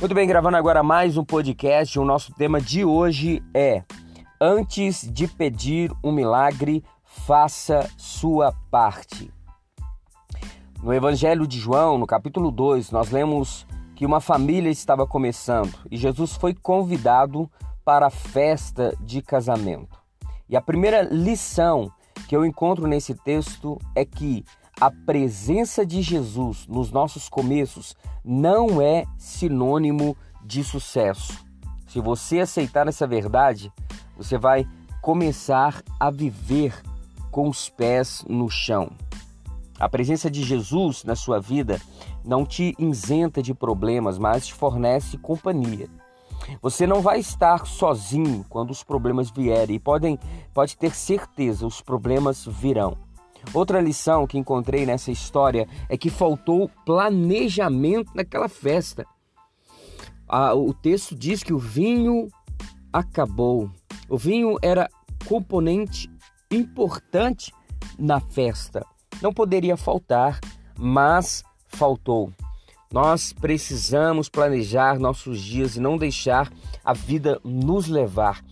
Muito bem, gravando agora mais um podcast. O nosso tema de hoje é: Antes de pedir um milagre, faça sua parte. No Evangelho de João, no capítulo 2, nós lemos que uma família estava começando e Jesus foi convidado para a festa de casamento. E a primeira lição que eu encontro nesse texto é que a presença de Jesus nos nossos começos não é sinônimo de sucesso. Se você aceitar essa verdade, você vai começar a viver com os pés no chão. A presença de Jesus na sua vida não te isenta de problemas, mas te fornece companhia. Você não vai estar sozinho quando os problemas vierem e podem, pode ter certeza, os problemas virão. Outra lição que encontrei nessa história é que faltou planejamento naquela festa. O texto diz que o vinho acabou. O vinho era componente importante na festa. Não poderia faltar, mas faltou. Nós precisamos planejar nossos dias e não deixar a vida nos levar.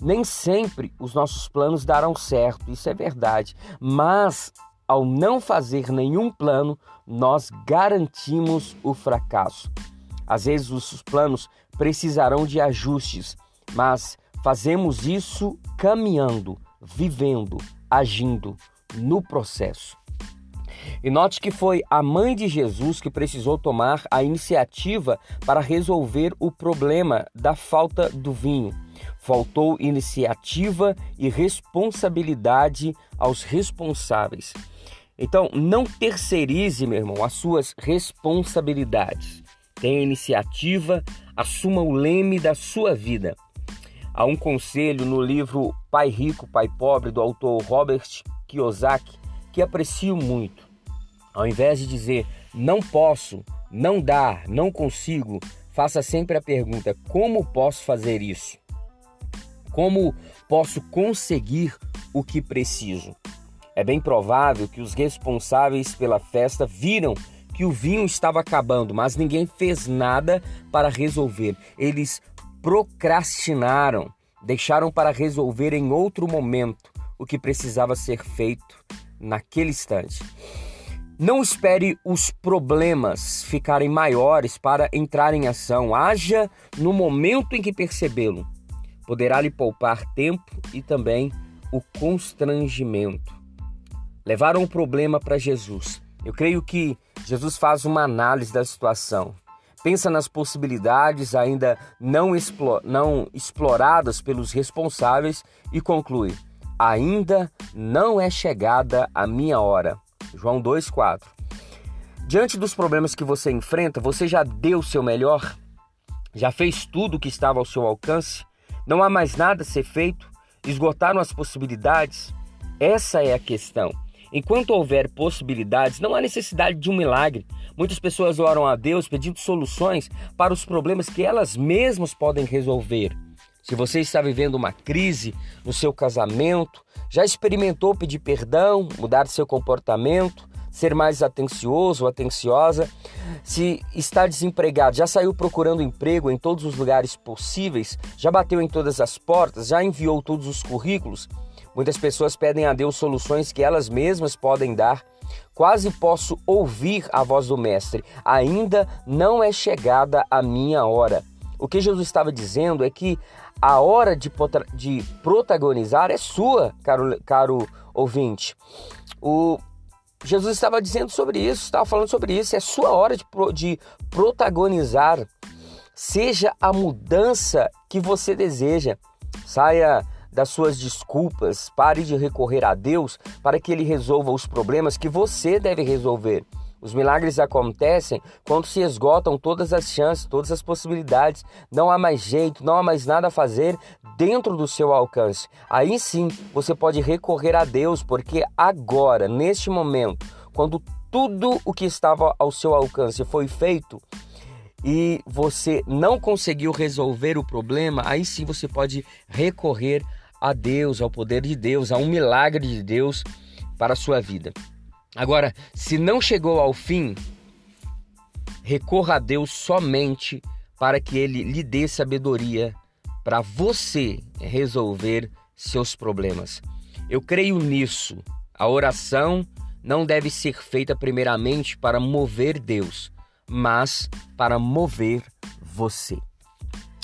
Nem sempre os nossos planos darão certo, isso é verdade, mas ao não fazer nenhum plano, nós garantimos o fracasso. Às vezes os planos precisarão de ajustes, mas fazemos isso caminhando, vivendo, agindo no processo. E note que foi a mãe de Jesus que precisou tomar a iniciativa para resolver o problema da falta do vinho. Faltou iniciativa e responsabilidade aos responsáveis. Então, não terceirize, meu irmão, as suas responsabilidades. Tenha iniciativa, assuma o leme da sua vida. Há um conselho no livro Pai Rico, Pai Pobre, do autor Robert Kiyosaki, que aprecio muito. Ao invés de dizer não posso, não dá, não consigo, faça sempre a pergunta: como posso fazer isso? Como posso conseguir o que preciso? É bem provável que os responsáveis pela festa viram que o vinho estava acabando, mas ninguém fez nada para resolver. Eles procrastinaram, deixaram para resolver em outro momento o que precisava ser feito naquele instante. Não espere os problemas ficarem maiores para entrar em ação. Haja no momento em que percebê-lo. Poderá lhe poupar tempo e também o constrangimento. Levaram o problema para Jesus. Eu creio que Jesus faz uma análise da situação. Pensa nas possibilidades ainda não, não exploradas pelos responsáveis e conclui: ainda não é chegada a minha hora. João 2,4. Diante dos problemas que você enfrenta, você já deu o seu melhor? Já fez tudo o que estava ao seu alcance? Não há mais nada a ser feito? Esgotaram as possibilidades? Essa é a questão. Enquanto houver possibilidades, não há necessidade de um milagre. Muitas pessoas oram a Deus pedindo soluções para os problemas que elas mesmas podem resolver. Se você está vivendo uma crise no seu casamento, já experimentou pedir perdão, mudar seu comportamento, ser mais atencioso ou atenciosa? Se está desempregado, já saiu procurando emprego em todos os lugares possíveis, já bateu em todas as portas, já enviou todos os currículos? Muitas pessoas pedem a Deus soluções que elas mesmas podem dar. Quase posso ouvir a voz do Mestre: ainda não é chegada a minha hora. O que Jesus estava dizendo é que a hora de, de protagonizar é sua, caro, caro ouvinte. O Jesus estava dizendo sobre isso, estava falando sobre isso. É sua hora de, de protagonizar. Seja a mudança que você deseja. Saia das suas desculpas, pare de recorrer a Deus para que Ele resolva os problemas que você deve resolver. Os milagres acontecem quando se esgotam todas as chances, todas as possibilidades. Não há mais jeito, não há mais nada a fazer dentro do seu alcance. Aí sim você pode recorrer a Deus, porque agora, neste momento, quando tudo o que estava ao seu alcance foi feito, e você não conseguiu resolver o problema, aí sim você pode recorrer a Deus, ao poder de Deus, a um milagre de Deus para a sua vida. Agora, se não chegou ao fim, recorra a Deus somente para que ele lhe dê sabedoria para você resolver seus problemas. Eu creio nisso. A oração não deve ser feita primeiramente para mover Deus, mas para mover você.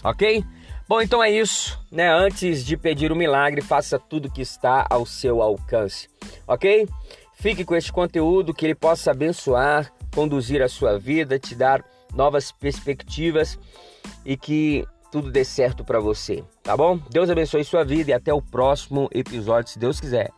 Ok? Bom, então é isso, né? Antes de pedir o milagre, faça tudo que está ao seu alcance, ok? Fique com este conteúdo que ele possa abençoar, conduzir a sua vida, te dar novas perspectivas e que tudo dê certo para você, tá bom? Deus abençoe sua vida e até o próximo episódio, se Deus quiser.